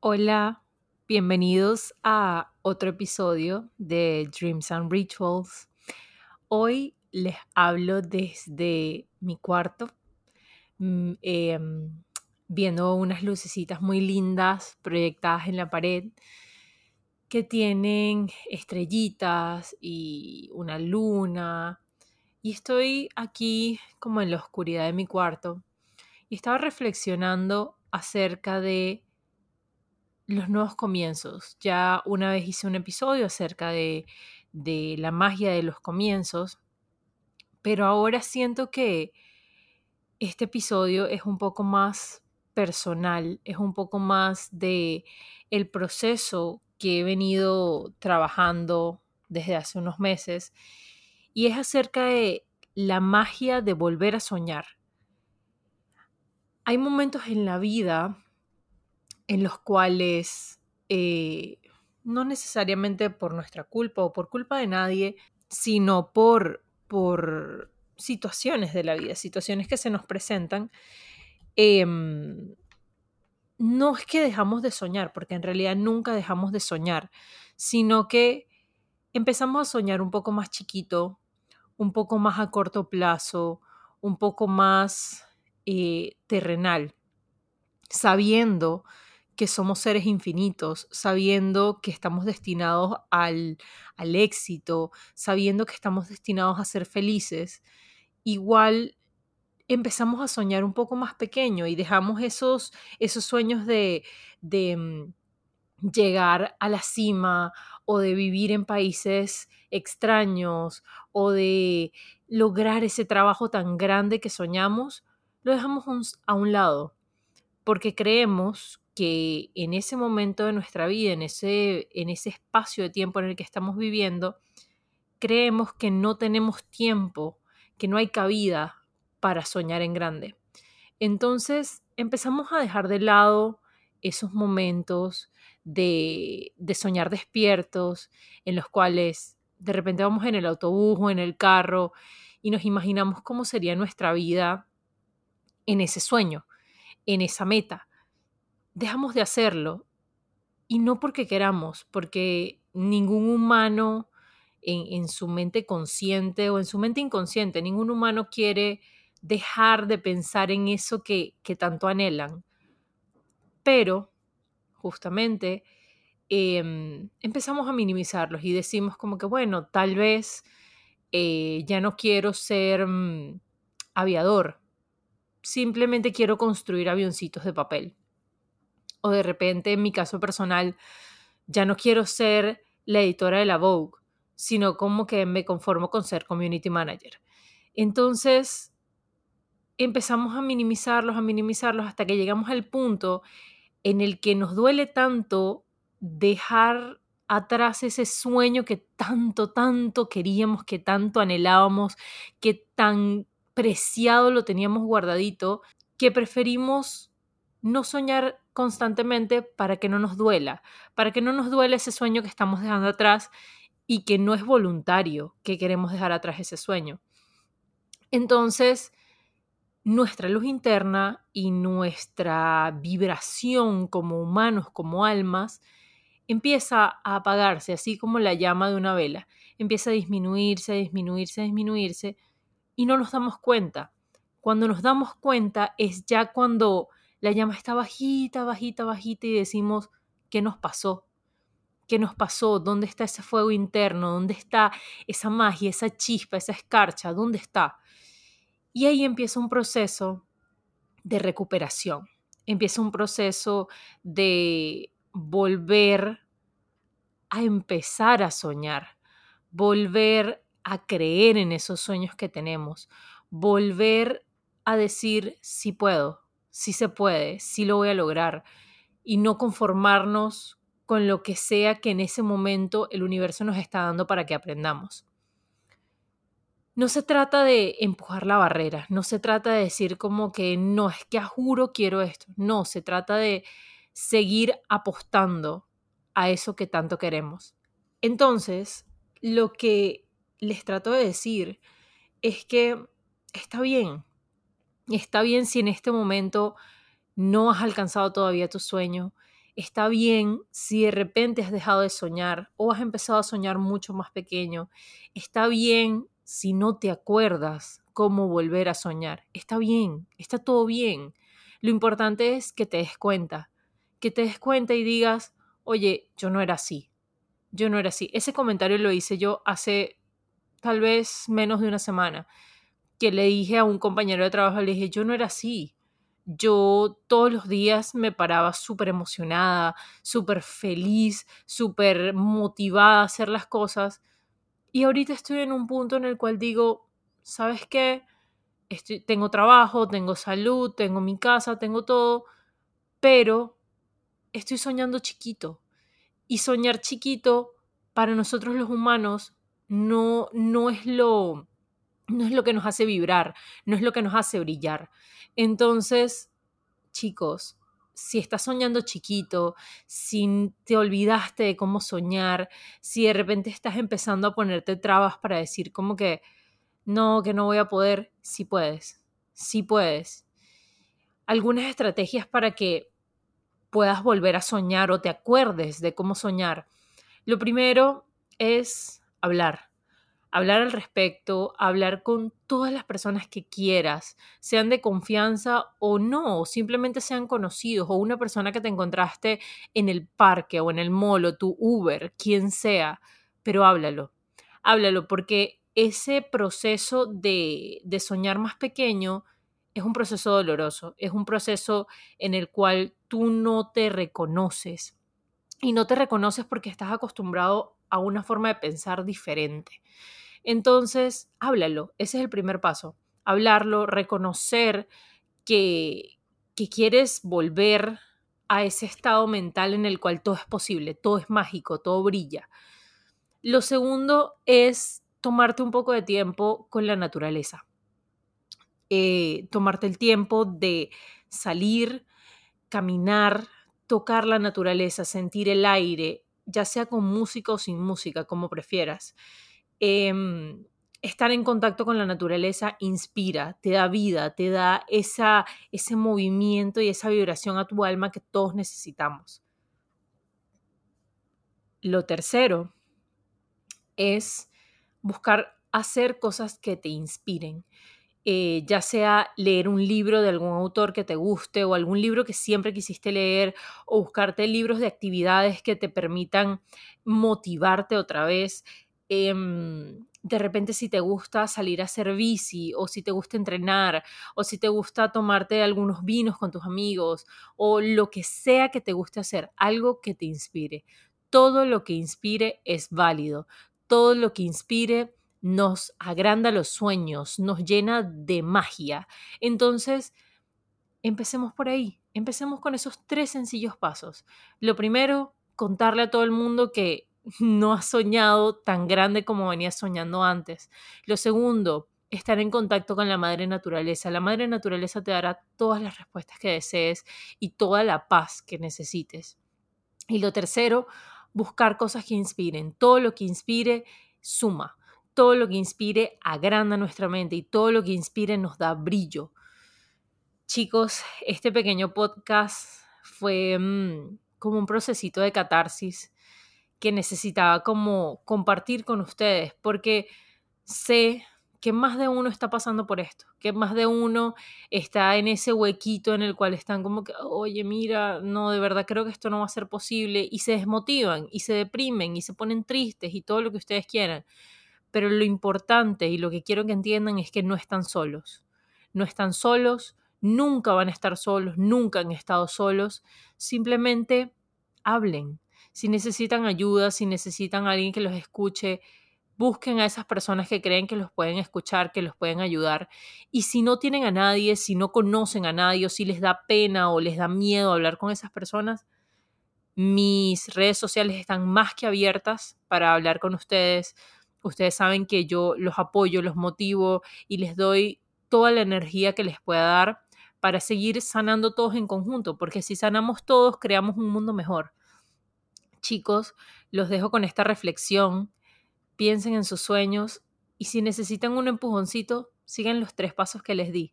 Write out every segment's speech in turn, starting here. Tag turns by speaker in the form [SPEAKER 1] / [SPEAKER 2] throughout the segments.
[SPEAKER 1] Hola, bienvenidos a otro episodio de Dreams and Rituals. Hoy les hablo desde mi cuarto, mm, em, viendo unas lucecitas muy lindas proyectadas en la pared que tienen estrellitas y una luna. Y estoy aquí como en la oscuridad de mi cuarto y estaba reflexionando acerca de los nuevos comienzos. Ya una vez hice un episodio acerca de, de la magia de los comienzos, pero ahora siento que este episodio es un poco más personal, es un poco más de el proceso que he venido trabajando desde hace unos meses y es acerca de la magia de volver a soñar. Hay momentos en la vida en los cuales eh, no necesariamente por nuestra culpa o por culpa de nadie, sino por, por situaciones de la vida, situaciones que se nos presentan, em, no es que dejamos de soñar, porque en realidad nunca dejamos de soñar, sino que empezamos a soñar un poco más chiquito, un poco más a corto plazo, un poco más eh, terrenal, sabiendo que somos seres infinitos, sabiendo que estamos destinados al, éxito, sabiendo que estamos destinados a ser felices, igual empezamos a soñar un poco más pequeño y dejamos esos, esos sueños de, de mm, llegar a la cima o de vivir en países extraños o de lograr ese trabajo tan grande que soñamos, lo dejamos a un lado porque creemos que en ese momento de nuestra vida, en ese, en ese espacio de tiempo en el que estamos viviendo, creemos que no tenemos tiempo, que no hay cabida para soñar en grande. Entonces empezamos a dejar de lado esos momentos de, de soñar despiertos, en los cuales de repente vamos en el autobús o en el carro y nos imaginamos cómo sería nuestra vida en ese sueño, en esa meta dejamos de hacerlo. Y no porque queramos, porque ningún humano en, su mente consciente o en su mente inconsciente, ningún humano quiere dejar de pensar en eso que, tanto anhelan. Pero, justamente, em, empezamos a minimizarlos y decimos como que, bueno, tal vez eh, ya no quiero ser mm, aviador, simplemente quiero construir avioncitos de papel de repente en mi caso personal ya no quiero ser la editora de la Vogue, sino como que me conformo con ser community manager. Entonces empezamos a minimizarlos, a minimizarlos hasta que llegamos al punto en el que nos duele tanto dejar atrás ese sueño que tanto, tanto queríamos, que tanto anhelábamos, que tan preciado lo teníamos guardadito, que preferimos no soñar constantemente para que no nos duela, para que no nos duele ese sueño que estamos dejando atrás y que no es voluntario que queremos dejar atrás ese sueño. Entonces, nuestra luz interna y nuestra vibración como humanos, como almas, empieza a apagarse, así como la llama de una vela. Empieza a disminuirse, a disminuirse, a disminuirse, y no nos damos cuenta. Cuando nos damos cuenta es ya cuando la llama está bajita, bajita, bajita y decimos, ¿qué nos pasó? ¿Qué nos pasó? ¿Dónde está ese fuego interno? ¿Dónde está esa magia, esa chispa, esa escarcha? ¿Dónde está? Y ahí empieza un proceso de recuperación. Empieza un proceso de volver a empezar a soñar, volver a creer en esos sueños que tenemos, volver a decir, sí puedo, sí se puede, sí lo voy a lograr. y no conformarnos con lo que sea que en ese momento el universo nos está dando para que aprendamos. No se trata de empujar la barrera, no se trata de decir como que no, es que a juro quiero esto, no, se trata de seguir apostando a eso que tanto queremos. Entonces, lo que les trato de decir es que está bien, está bien si en este momento no has alcanzado todavía tu sueño, está bien si de repente has dejado de soñar o has empezado a soñar mucho más pequeño, está bien si no te acuerdas cómo volver a soñar, está bien, está todo bien. Lo importante es que te des cuenta, que te des cuenta y digas, oye, yo no era así, yo no era así. Ese comentario lo hice yo hace tal vez menos de una semana, que le dije a un compañero de trabajo, le dije, yo no era así. Yo todos los días me paraba súper emocionada, súper feliz, súper motivada a hacer las cosas. Y ahorita estoy en un punto en el cual digo, ¿sabes qué? Estoy, tengo trabajo, tengo salud, tengo mi casa, tengo todo, pero estoy soñando chiquito. Y soñar chiquito para nosotros los humanos no, no es lo no es lo que nos hace vibrar, no es lo que nos hace brillar. Entonces, chicos, si estás soñando chiquito, si te olvidaste de cómo soñar, si de repente estás empezando a ponerte trabas para decir como que no, que no voy a poder, sí puedes, sí puedes. Algunas estrategias para que puedas volver a soñar o te acuerdes de cómo soñar. Lo primero es hablar. Hablar al respecto, hablar con todas las personas que quieras, sean de confianza o no, simplemente sean conocidos, o una persona que te encontraste en el parque o en el molo, tu Uber, quien sea, pero háblalo. Háblalo porque ese proceso de, de soñar más pequeño es un proceso doloroso, es un proceso en el cual tú no te reconoces. Y no te reconoces porque estás acostumbrado a una forma de pensar diferente. Entonces, háblalo, ese es el primer paso. Hablarlo, reconocer que, que quieres volver a ese estado mental en el cual todo es posible, todo es mágico, todo brilla. Lo segundo es tomarte un poco de tiempo con la naturaleza. Eh, tomarte el tiempo de salir, caminar, tocar la naturaleza, sentir el aire, ya sea con música o sin música, como prefieras. Em, estar en contacto con la naturaleza inspira, te da vida, te da esa, ese movimiento y esa vibración a tu alma que todos necesitamos. Lo tercero es buscar hacer cosas que te inspiren. Eh, ya sea leer un libro de algún autor que te guste o algún libro que siempre quisiste leer o buscarte libros de actividades que te permitan motivarte otra vez. Em, de repente si te gusta salir a hacer bici o si te gusta entrenar o si te gusta tomarte algunos vinos con tus amigos o lo que sea que te guste hacer, algo que te inspire. Todo lo que inspire es válido. Todo lo que inspire nos agranda los sueños, nos llena de magia. Entonces, empecemos por ahí, empecemos con esos tres sencillos pasos. Lo primero, contarle a todo el mundo que no has soñado tan grande como venías soñando antes. Lo segundo, estar en contacto con la madre naturaleza. La madre naturaleza te dará todas las respuestas que desees y toda la paz que necesites. Y lo tercero, buscar cosas que inspiren. Todo lo que inspire suma todo lo que inspire agranda nuestra mente y todo lo que inspire nos da brillo. Chicos, este pequeño podcast fue mm, como un procesito de catarsis que necesitaba como compartir con ustedes porque sé que más de uno está pasando por esto, que más de uno está en ese huequito en el cual están como que, oye, mira, no, de verdad creo que esto no va a ser posible y se desmotivan y se deprimen y se ponen tristes y todo lo que ustedes quieran. Pero lo importante y lo que quiero que entiendan es que no están solos. No están solos, nunca van a estar solos, nunca han estado solos. Simplemente hablen. Si necesitan ayuda, si necesitan alguien que los escuche, busquen a esas personas que creen que los pueden escuchar, que los pueden ayudar. Y si no tienen a nadie, si no conocen a nadie o si les da pena o les da miedo hablar con esas personas, Mis redes sociales están más que abiertas para hablar con ustedes. Ustedes saben que yo los apoyo, los motivo y les doy toda la energía que les pueda dar para seguir sanando todos en conjunto, porque si sanamos todos, creamos un mundo mejor. Chicos, los dejo con esta reflexión. Piensen en sus sueños y si necesitan un empujoncito, sigan los tres pasos que les di.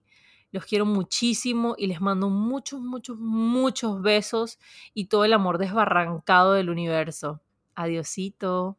[SPEAKER 1] Los quiero muchísimo y les mando muchos, muchos, muchos besos y todo el amor desbarrancado del universo. Adiosito.